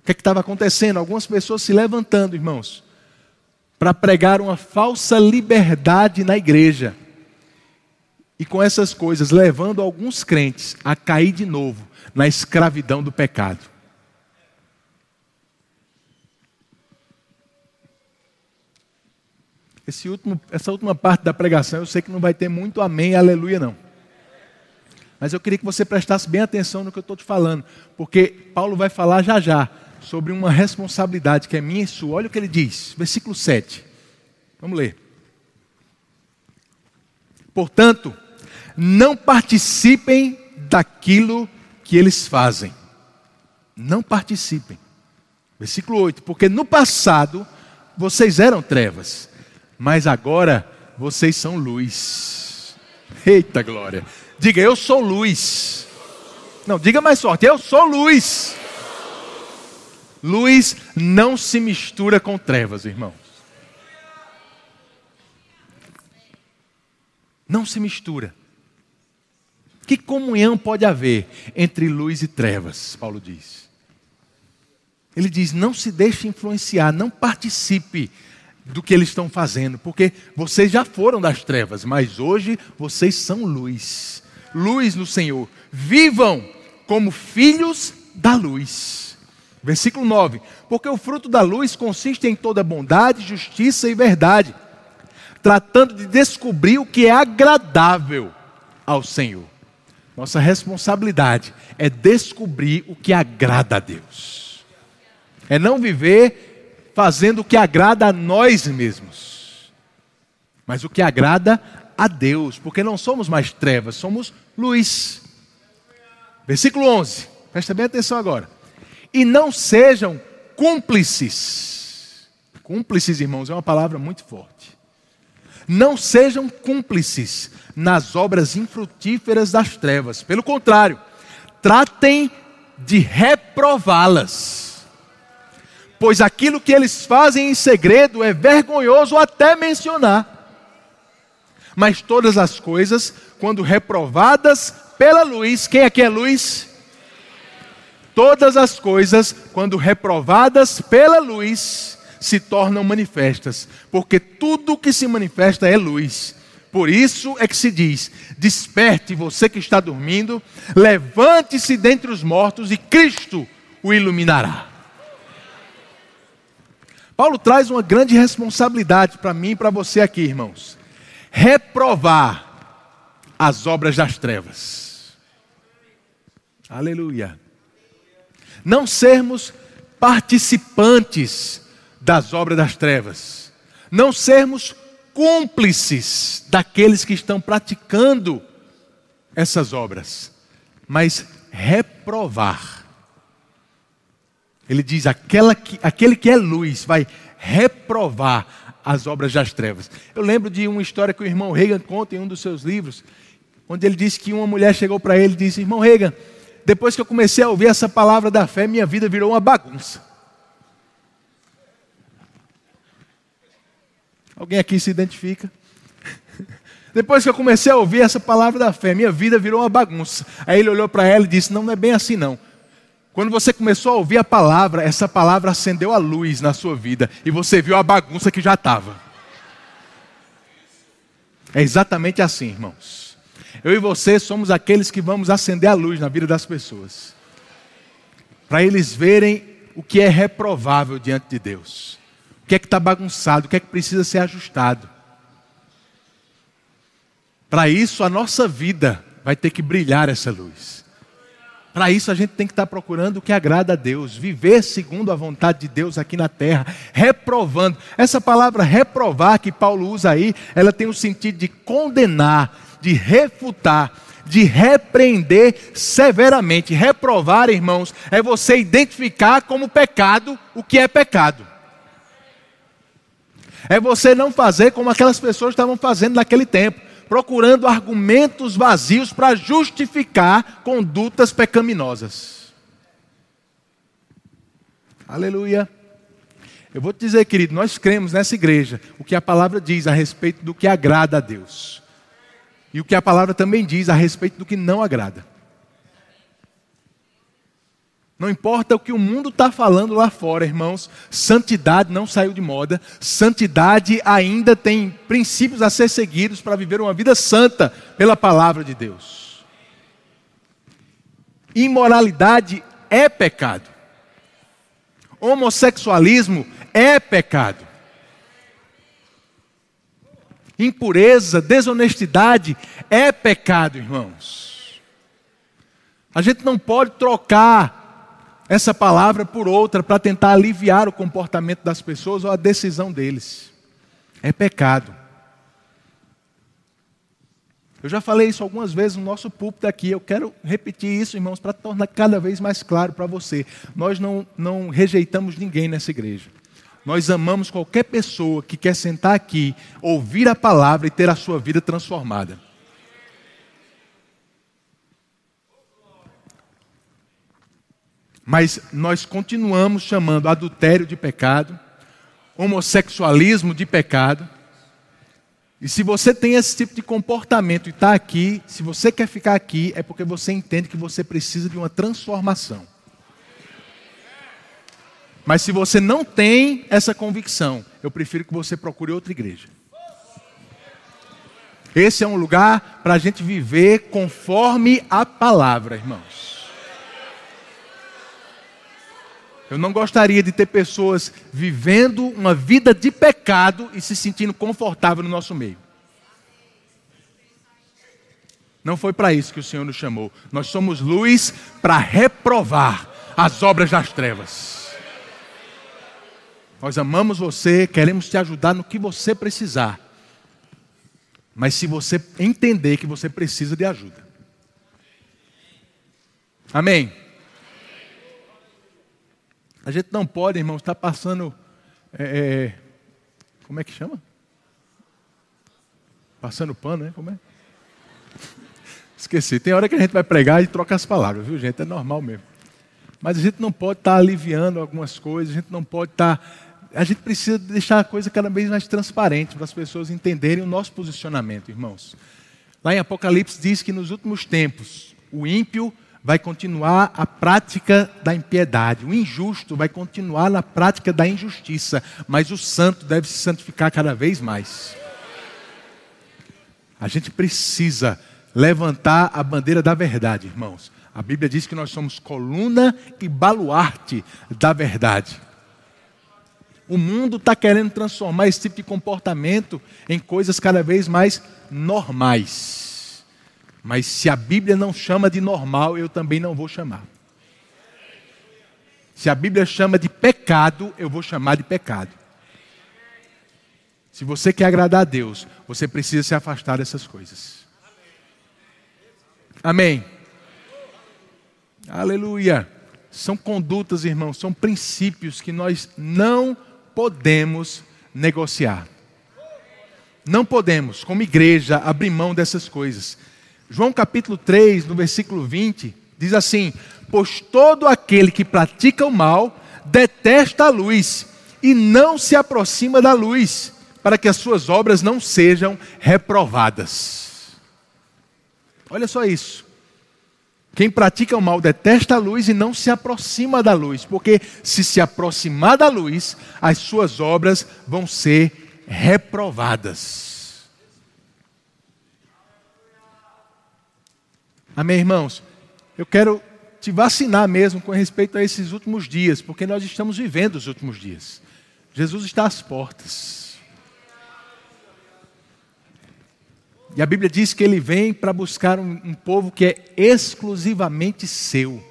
O que é estava acontecendo? Algumas pessoas se levantando, irmãos, para pregar uma falsa liberdade na igreja. E com essas coisas, levando alguns crentes a cair de novo na escravidão do pecado. Último, essa última parte da pregação, eu sei que não vai ter muito amém aleluia, não. Mas eu queria que você prestasse bem atenção no que eu estou te falando, porque Paulo vai falar já já sobre uma responsabilidade que é minha e sua. Olha o que ele diz, versículo 7. Vamos ler. Portanto, não participem daquilo que eles fazem. Não participem. Versículo 8: Porque no passado vocês eram trevas, mas agora vocês são luz. Eita glória! Diga, eu sou luz. Não, diga mais forte, eu sou luz. Luz não se mistura com trevas, irmãos. Não se mistura. Que comunhão pode haver entre luz e trevas? Paulo diz. Ele diz: não se deixe influenciar, não participe do que eles estão fazendo, porque vocês já foram das trevas, mas hoje vocês são luz. Luz no Senhor. Vivam como filhos da luz. Versículo 9: Porque o fruto da luz consiste em toda bondade, justiça e verdade, tratando de descobrir o que é agradável ao Senhor. Nossa responsabilidade é descobrir o que agrada a Deus, é não viver fazendo o que agrada a nós mesmos, mas o que agrada a Deus, porque não somos mais trevas, somos luz. Versículo 11, presta bem atenção agora e não sejam cúmplices. Cúmplices, irmãos, é uma palavra muito forte. Não sejam cúmplices nas obras infrutíferas das trevas. Pelo contrário, tratem de reprová-las. Pois aquilo que eles fazem em segredo é vergonhoso até mencionar. Mas todas as coisas, quando reprovadas pela luz, quem aqui é luz? Todas as coisas, quando reprovadas pela luz, se tornam manifestas, porque tudo que se manifesta é luz. Por isso é que se diz: desperte você que está dormindo, levante-se dentre os mortos e Cristo o iluminará. Paulo traz uma grande responsabilidade para mim e para você aqui, irmãos: reprovar as obras das trevas. Aleluia não sermos participantes das obras das trevas, não sermos cúmplices daqueles que estão praticando essas obras, mas reprovar. Ele diz: que, aquele que é luz vai reprovar as obras das trevas. Eu lembro de uma história que o irmão Reagan conta em um dos seus livros, onde ele disse que uma mulher chegou para ele e disse: Irmão Reagan, depois que eu comecei a ouvir essa palavra da fé, minha vida virou uma bagunça. Alguém aqui se identifica? Depois que eu comecei a ouvir essa palavra da fé, minha vida virou uma bagunça. Aí ele olhou para ela e disse: Não, não é bem assim não. Quando você começou a ouvir a palavra, essa palavra acendeu a luz na sua vida e você viu a bagunça que já estava. É exatamente assim, irmãos. Eu e você somos aqueles que vamos acender a luz na vida das pessoas, para eles verem o que é reprovável diante de Deus, O que é que está bagunçado? O que é que precisa ser ajustado? Para isso, a nossa vida vai ter que brilhar essa luz. Para isso, a gente tem que estar tá procurando o que agrada a Deus, viver segundo a vontade de Deus aqui na terra, reprovando. Essa palavra reprovar que Paulo usa aí, ela tem o sentido de condenar, de refutar, de repreender severamente. Reprovar, irmãos, é você identificar como pecado o que é pecado. É você não fazer como aquelas pessoas estavam fazendo naquele tempo, procurando argumentos vazios para justificar condutas pecaminosas. Aleluia. Eu vou te dizer, querido, nós cremos nessa igreja o que a palavra diz a respeito do que agrada a Deus. E o que a palavra também diz a respeito do que não agrada. Não importa o que o mundo está falando lá fora, irmãos, santidade não saiu de moda, santidade ainda tem princípios a ser seguidos para viver uma vida santa pela palavra de Deus. Imoralidade é pecado, homossexualismo é pecado, impureza, desonestidade é pecado, irmãos. A gente não pode trocar essa palavra por outra para tentar aliviar o comportamento das pessoas ou a decisão deles. É pecado. Eu já falei isso algumas vezes no nosso púlpito aqui. Eu quero repetir isso, irmãos, para tornar cada vez mais claro para você. Nós não, não rejeitamos ninguém nessa igreja. Nós amamos qualquer pessoa que quer sentar aqui, ouvir a palavra e ter a sua vida transformada. Mas nós continuamos chamando adultério de pecado, homossexualismo de pecado. E se você tem esse tipo de comportamento e está aqui, se você quer ficar aqui, é porque você entende que você precisa de uma transformação. Mas se você não tem essa convicção, eu prefiro que você procure outra igreja. Esse é um lugar para a gente viver conforme a palavra, irmãos. Eu não gostaria de ter pessoas vivendo uma vida de pecado e se sentindo confortável no nosso meio. Não foi para isso que o Senhor nos chamou. Nós somos luz para reprovar as obras das trevas. Nós amamos você, queremos te ajudar no que você precisar. Mas se você entender que você precisa de ajuda. Amém. A gente não pode, irmãos, estar passando. É, é, como é que chama? Passando pano, né? Como é? Esqueci. Tem hora que a gente vai pregar e troca as palavras, viu, gente? É normal mesmo. Mas a gente não pode estar aliviando algumas coisas, a gente não pode estar. A gente precisa deixar a coisa cada vez mais transparente para as pessoas entenderem o nosso posicionamento, irmãos. Lá em Apocalipse diz que nos últimos tempos o ímpio vai continuar a prática da impiedade, o injusto vai continuar na prática da injustiça, mas o santo deve se santificar cada vez mais. A gente precisa levantar a bandeira da verdade, irmãos. A Bíblia diz que nós somos coluna e baluarte da verdade. O mundo está querendo transformar esse tipo de comportamento em coisas cada vez mais normais. Mas se a Bíblia não chama de normal, eu também não vou chamar. Se a Bíblia chama de pecado, eu vou chamar de pecado. Se você quer agradar a Deus, você precisa se afastar dessas coisas. Amém. Aleluia. São condutas, irmãos, são princípios que nós não podemos negociar. Não podemos, como igreja, abrir mão dessas coisas. João capítulo 3, no versículo 20, diz assim: Pois todo aquele que pratica o mal detesta a luz e não se aproxima da luz, para que as suas obras não sejam reprovadas. Olha só isso. Quem pratica o mal detesta a luz e não se aproxima da luz, porque se se aproximar da luz, as suas obras vão ser reprovadas. Amém, irmãos? Eu quero te vacinar mesmo com respeito a esses últimos dias, porque nós estamos vivendo os últimos dias. Jesus está às portas. E a Bíblia diz que ele vem para buscar um, um, povo que é exclusivamente seu,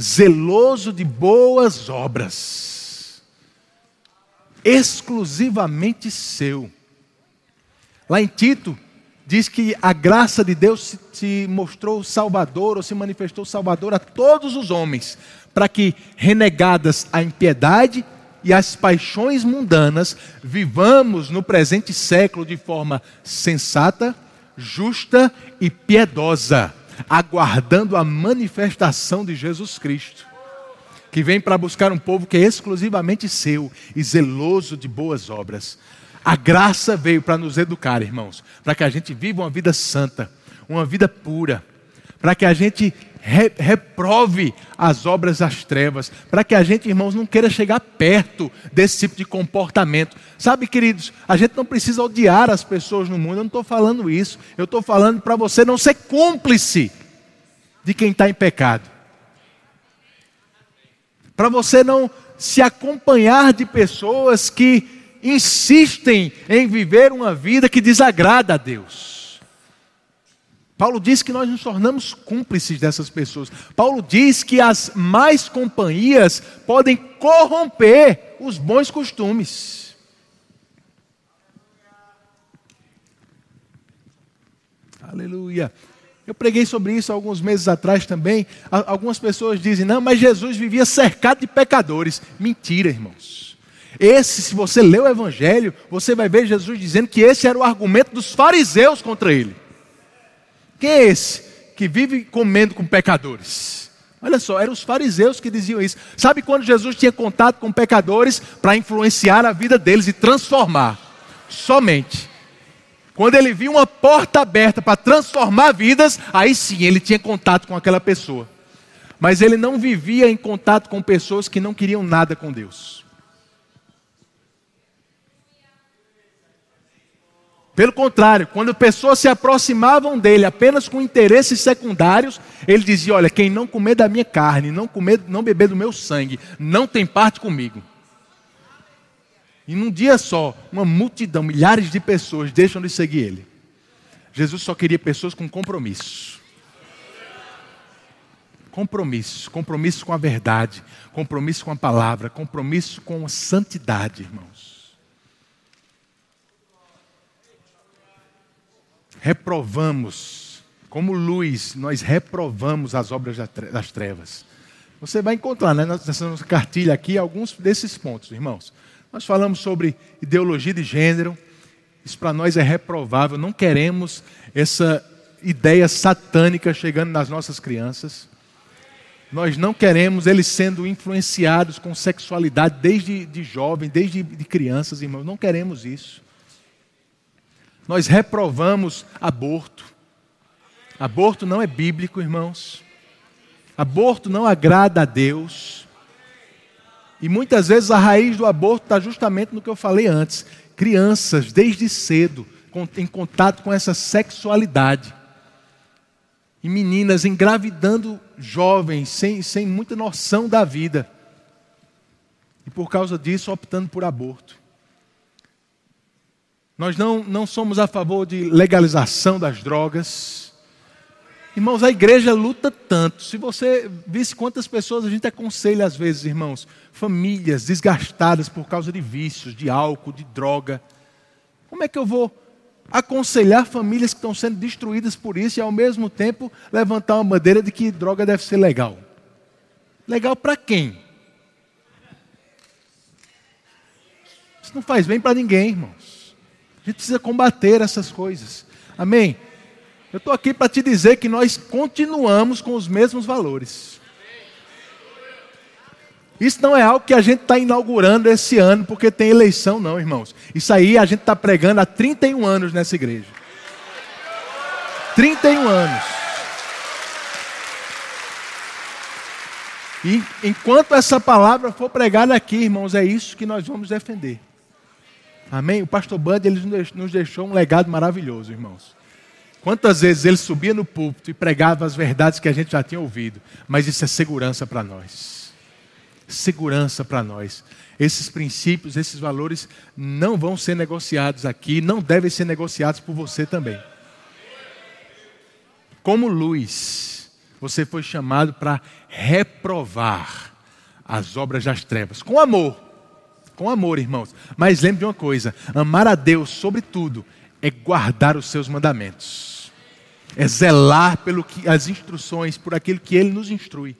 zeloso de boas obras, exclusivamente seu. Lá em Tito, diz que a graça de Deus se, se mostrou salvador, ou se manifestou salvador a todos os homens, para que, renegadas a impiedade e as paixões mundanas, vivamos no presente século de forma sensata, justa e piedosa, aguardando a manifestação de Jesus Cristo, que vem para buscar um povo que é exclusivamente seu e zeloso de boas obras. A graça veio para nos educar, irmãos, para que a gente viva uma vida santa, uma vida pura, para que a gente re reprove as obras das trevas, para que a gente, irmãos, não queira chegar perto desse tipo de comportamento. Sabe, queridos, a gente não precisa odiar as pessoas no mundo, eu não estou falando isso, eu estou falando para você não ser cúmplice de quem está em pecado. Para você não se acompanhar de pessoas que insistem em viver uma vida que desagrada a Deus. Paulo diz que nós nos tornamos cúmplices dessas pessoas. Paulo diz que as mais companhias podem corromper os bons costumes. Aleluia. Eu preguei sobre isso alguns meses atrás também. Algumas pessoas dizem: não, mas Jesus vivia cercado de pecadores. Mentira, irmãos. Esse, se você ler o Evangelho, você vai ver Jesus dizendo que esse era o argumento dos fariseus contra ele. Quem é esse que vive comendo com pecadores? Olha só, eram os fariseus que diziam isso. Sabe quando Jesus tinha contato com pecadores para influenciar a vida deles e transformar? Somente. Quando ele viu uma porta aberta para transformar vidas, aí sim ele tinha contato com aquela pessoa. Mas ele não vivia em contato com pessoas que não queriam nada com Deus. Pelo contrário, quando pessoas se aproximavam dele apenas com interesses secundários, ele dizia: Olha, quem não comer da minha carne, não comer, não beber do meu sangue, não tem parte comigo. E num dia só, uma multidão, milhares de pessoas deixam de seguir ele. Jesus só queria pessoas com compromisso. Compromisso, compromisso com a verdade, compromisso com a palavra, compromisso com a santidade, irmãos. Reprovamos, como luz, nós reprovamos as obras das trevas. Você vai encontrar né, nessa nossa cartilha aqui alguns desses pontos, irmãos. Nós falamos sobre ideologia de gênero, isso para nós é reprovável, não queremos essa ideia satânica chegando nas nossas crianças. Nós não queremos eles sendo influenciados com sexualidade desde de jovem, desde de crianças, irmãos. Não queremos isso. Nós reprovamos aborto. Aborto não é bíblico, irmãos. Aborto não agrada a Deus. E muitas vezes a raiz do aborto está justamente no que eu falei antes. Crianças, desde cedo, em contato com essa sexualidade. E meninas engravidando jovens, sem, sem muita noção da vida. E por causa disso, optando por aborto. Nós não, não somos a favor de legalização das drogas. Irmãos, a igreja luta tanto. Se você visse quantas pessoas a gente aconselha às vezes, irmãos, famílias desgastadas por causa de vícios, de álcool, de droga. Como é que eu vou aconselhar famílias que estão sendo destruídas por isso e ao mesmo tempo levantar uma bandeira de que droga deve ser legal? Legal para quem? Isso não faz bem para ninguém, irmãos. A gente precisa combater essas coisas. Amém? Eu estou aqui para te dizer que nós continuamos com os mesmos valores. Isso não é algo que a gente está inaugurando esse ano porque tem eleição, não, irmãos. Isso aí a gente está pregando há 31 anos nessa igreja. 31 anos. E enquanto essa palavra for pregada aqui, irmãos, é isso que nós vamos defender. Amém? O pastor Bud ele nos deixou um legado maravilhoso, irmãos. Quantas vezes ele subia no púlpito e pregava as verdades que a gente já tinha ouvido, mas isso é segurança para nós. segurança para nós. Esses princípios, esses valores não vão ser negociados aqui, não devem ser negociados por você também. Como luz, você foi chamado para reprovar as obras das trevas, com amor. Com amor, irmãos. Mas lembre de uma coisa: amar a Deus sobre tudo é guardar os seus mandamentos, é zelar pelo que as instruções, por aquilo que Ele nos instrui,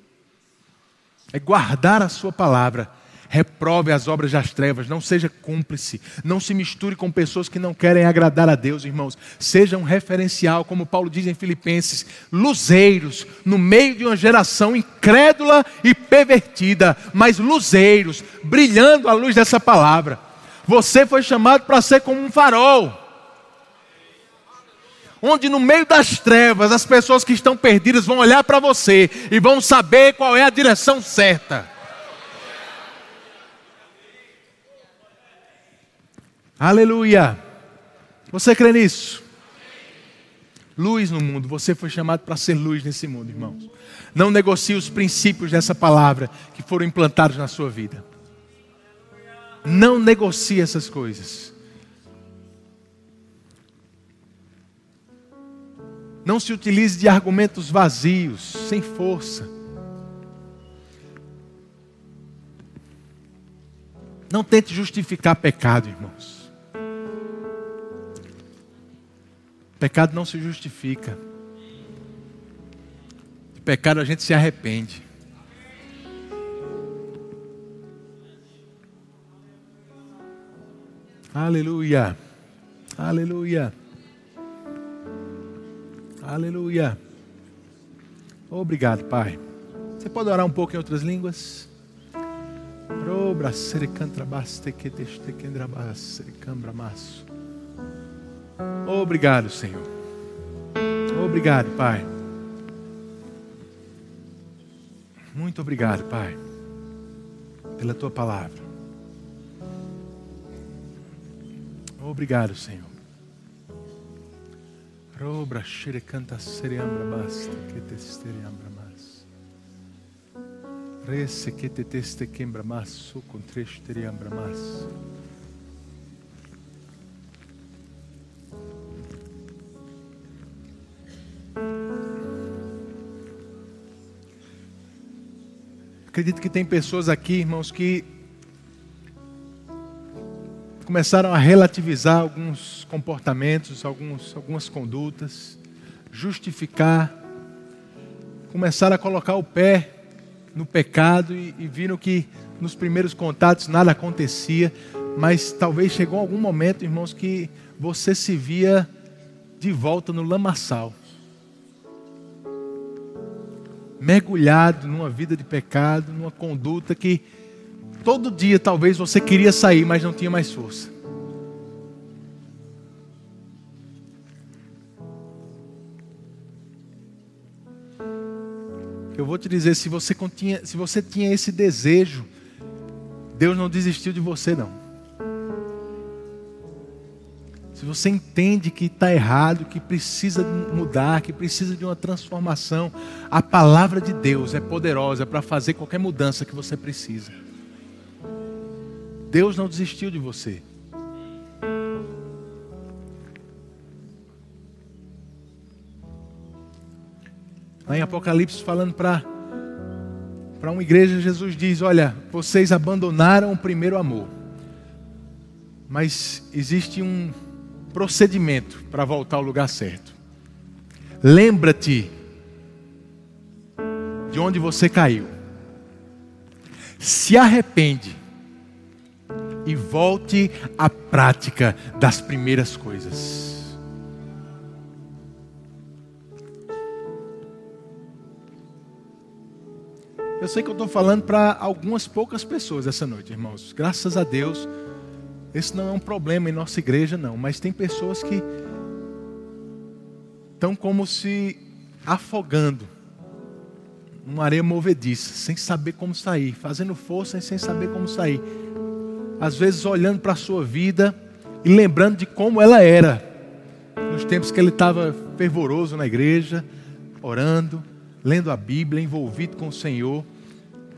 é guardar a Sua palavra reprove as obras das trevas, não seja cúmplice, não se misture com pessoas que não querem agradar a Deus, irmãos. Seja um referencial, como Paulo diz em Filipenses, luzeiros no meio de uma geração incrédula e pervertida, mas luzeiros, brilhando à luz dessa palavra. Você foi chamado para ser como um farol onde no meio das trevas as pessoas que estão perdidas vão olhar para você e vão saber qual é a direção certa. Aleluia. Você crê nisso? Luz no mundo. Você foi chamado para ser luz nesse mundo, irmãos. Não negocie os princípios dessa palavra que foram implantados na sua vida. Não negocie essas coisas. Não se utilize de argumentos vazios, sem força. Não tente justificar pecado, irmãos. Pecado não se justifica. De pecado a gente se arrepende. Aleluia. Aleluia. Aleluia. Obrigado, Pai. Você pode orar um pouco em outras línguas? Obra, serecantrabaste que te kendrabaste, cambramaço. Obrigado, Senhor. Obrigado, Pai. Muito obrigado, Pai, pela tua palavra. Obrigado, Senhor. Robra canta seriambra basta que que te teste. Acredito que tem pessoas aqui, irmãos, que começaram a relativizar alguns comportamentos, alguns, algumas condutas, justificar, começaram a colocar o pé no pecado e, e viram que nos primeiros contatos nada acontecia, mas talvez chegou algum momento, irmãos, que você se via de volta no lamaçal mergulhado numa vida de pecado, numa conduta que todo dia talvez você queria sair, mas não tinha mais força. Eu vou te dizer, se você, continha, se você tinha esse desejo, Deus não desistiu de você não. Se você entende que está errado, que precisa mudar, que precisa de uma transformação, a palavra de Deus é poderosa para fazer qualquer mudança que você precisa. Deus não desistiu de você. Lá em Apocalipse, falando para para uma igreja, Jesus diz: Olha, vocês abandonaram o primeiro amor, mas existe um, procedimento para voltar ao lugar certo. Lembra-te de onde você caiu. Se arrepende e volte à prática das primeiras coisas. Eu sei que eu estou falando para algumas poucas pessoas essa noite, irmãos. Graças a Deus esse não é um problema em nossa igreja, não. Mas tem pessoas que estão como se afogando numa areia movediça, sem saber como sair, fazendo força sem saber como sair. Às vezes olhando para a sua vida e lembrando de como ela era nos tempos que ele estava fervoroso na igreja, orando, lendo a Bíblia, envolvido com o Senhor.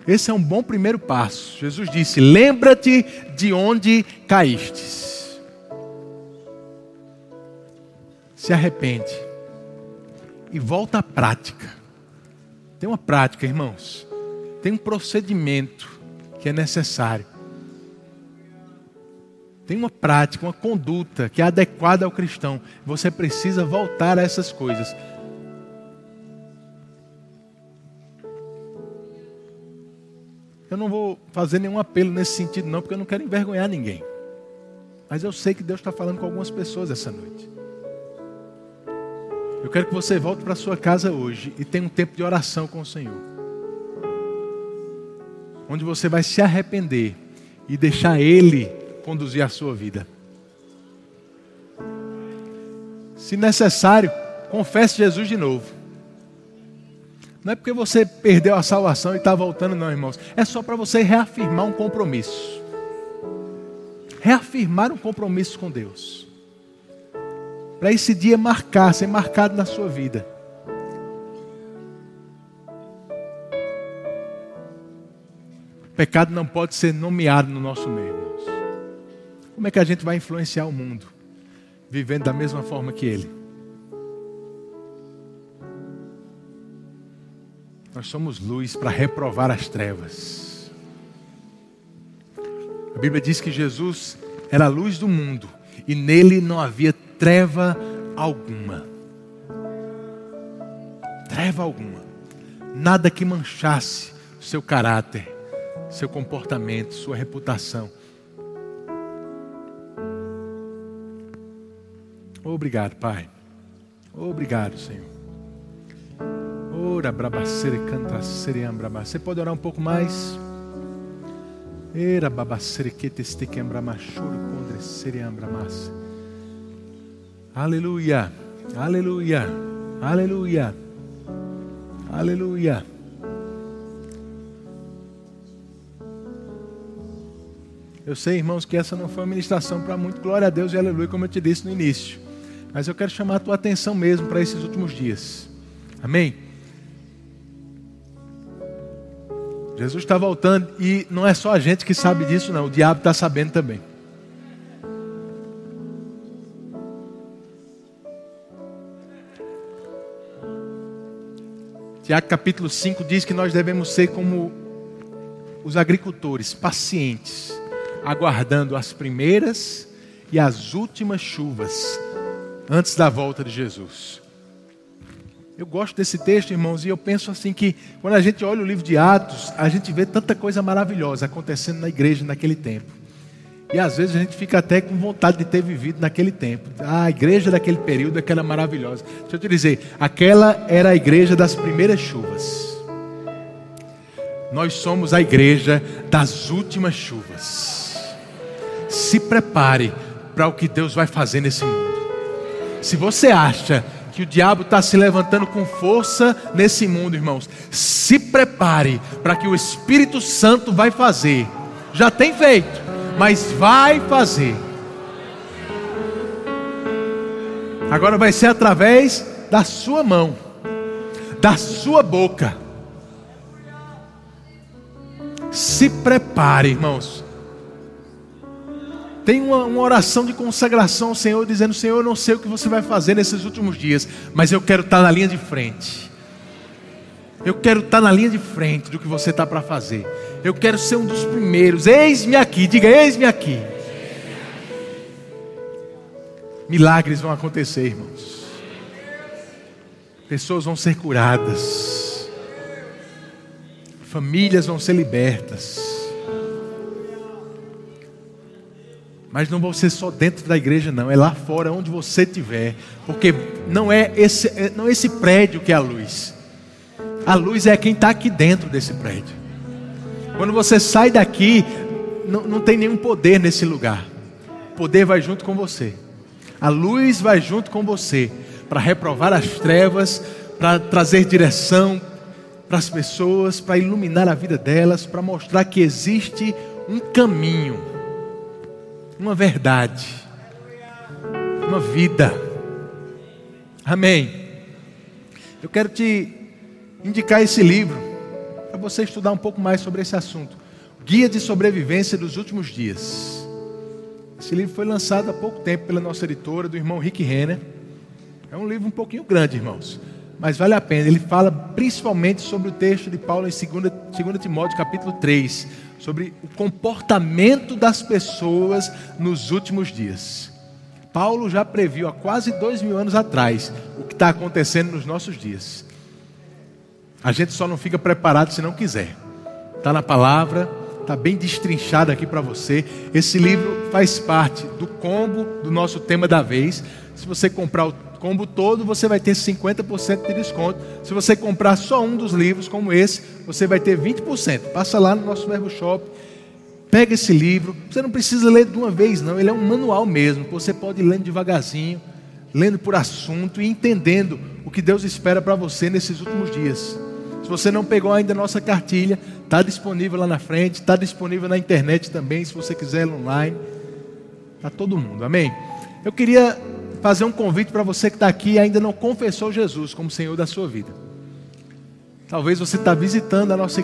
Esse é um bom primeiro passo. Jesus disse: Lembra-te de onde caístes. Se arrepende e volta à prática. Tem uma prática, irmãos. Tem um procedimento que é necessário. Tem uma prática, uma conduta que é adequada ao cristão. Você precisa voltar a essas coisas. Eu não vou fazer nenhum apelo nesse sentido, não, porque eu não quero envergonhar ninguém. Mas eu sei que Deus está falando com algumas pessoas essa noite. Eu quero que você volte para sua casa hoje e tenha um tempo de oração com o Senhor. Onde você vai se arrepender e deixar Ele conduzir a sua vida. Se necessário, confesse Jesus de novo. Não é porque você perdeu a salvação e está voltando, não, irmãos. É só para você reafirmar um compromisso. Reafirmar um compromisso com Deus. Para esse dia marcar, ser marcado na sua vida. O pecado não pode ser nomeado no nosso meio, irmãos. Como é que a gente vai influenciar o mundo? Vivendo da mesma forma que ele. Nós somos luz para reprovar as trevas. A Bíblia diz que Jesus era a luz do mundo e nele não havia treva alguma. Treva alguma. Nada que manchasse seu caráter, seu comportamento, sua reputação. Obrigado, Pai. Obrigado, Senhor. Ora brabacere canta sereambrama. Você pode orar um pouco mais? Era babacere que teste quembramachuro condre sereambramas. Aleluia. Aleluia. Aleluia. Aleluia. Eu sei, irmãos, que essa não foi uma ministração para muito. Glória a Deus e aleluia, como eu te disse no início. Mas eu quero chamar a tua atenção mesmo para esses últimos dias. Amém? Jesus está voltando e não é só a gente que sabe disso, não. O diabo está sabendo também. Tiago capítulo 5 diz que nós devemos ser como os agricultores, pacientes, aguardando as primeiras e as últimas chuvas antes da volta de Jesus. Eu gosto desse texto, irmãos, e eu penso assim que quando a gente olha o livro de Atos, a gente vê tanta coisa maravilhosa acontecendo na igreja naquele tempo. E às vezes a gente fica até com vontade de ter vivido naquele tempo. Ah, a igreja daquele período, aquela maravilhosa. Deixa eu te dizer, aquela era a igreja das primeiras chuvas. Nós somos a igreja das últimas chuvas. Se prepare para o que Deus vai fazer nesse mundo. Se você acha que o diabo está se levantando com força nesse mundo, irmãos. Se prepare para que o Espírito Santo vai fazer. Já tem feito, mas vai fazer. Agora vai ser através da sua mão, da sua boca. Se prepare, irmãos. Tem uma, uma, oração de consagração ao Senhor, dizendo: Senhor, eu não sei o que você vai fazer nesses últimos dias, mas eu quero estar na linha de frente. Eu quero estar na linha de frente do que você está para fazer. Eu quero ser um dos primeiros. Eis-me aqui, diga: Eis-me aqui. Milagres vão acontecer, irmãos. Pessoas vão ser curadas. Famílias vão ser libertas Mas não vai ser só dentro da igreja, não. É lá fora, onde você estiver. Porque não é esse, é, não é esse prédio que é a luz. A luz é quem está aqui dentro desse prédio. Quando você sai daqui, não, não tem nenhum poder nesse lugar. O poder vai junto com você. A luz vai junto com você para reprovar as trevas, para trazer direção para as pessoas, para iluminar a vida delas, para mostrar que existe um caminho uma verdade, uma vida. Amém. Eu quero te indicar esse livro. para você estudar um pouco mais sobre esse assunto. Guia de Sobrevivência dos Últimos Dias. Esse livro foi lançado há pouco tempo pela nossa editora, do irmão Rick Renner. É um livro um pouquinho grande, irmãos, mas vale a pena. Ele fala principalmente sobre o texto de Paulo em 2, 2 Timóteo, capítulo 3, sobre o comportamento das pessoas nos últimos dias. Paulo já previu há quase dois mil anos atrás o que está acontecendo nos nossos dias. A gente só não fica preparado se não quiser. Está na palavra, está bem destrinchado aqui para você. Esse livro faz parte do combo do nosso tema da vez. Se você comprar o combo todo, você vai ter 50% de desconto. Se você comprar só um dos livros, como esse, você vai ter 20%. Passa lá no nosso Verbo Shop, pega esse livro. Você não precisa ler de uma vez, não. Ele é um manual mesmo. Você pode ir lendo devagarzinho, lendo por assunto e entendendo o que Deus espera para você nesses últimos dias. Se você não pegou ainda a nossa cartilha, está disponível lá na frente, está disponível na internet também, se você quiser online. Para todo mundo, amém? Eu queria fazer um convite para você que está aqui e ainda não confessou Jesus como Senhor da sua vida. Talvez você está visitando a nossa igreja.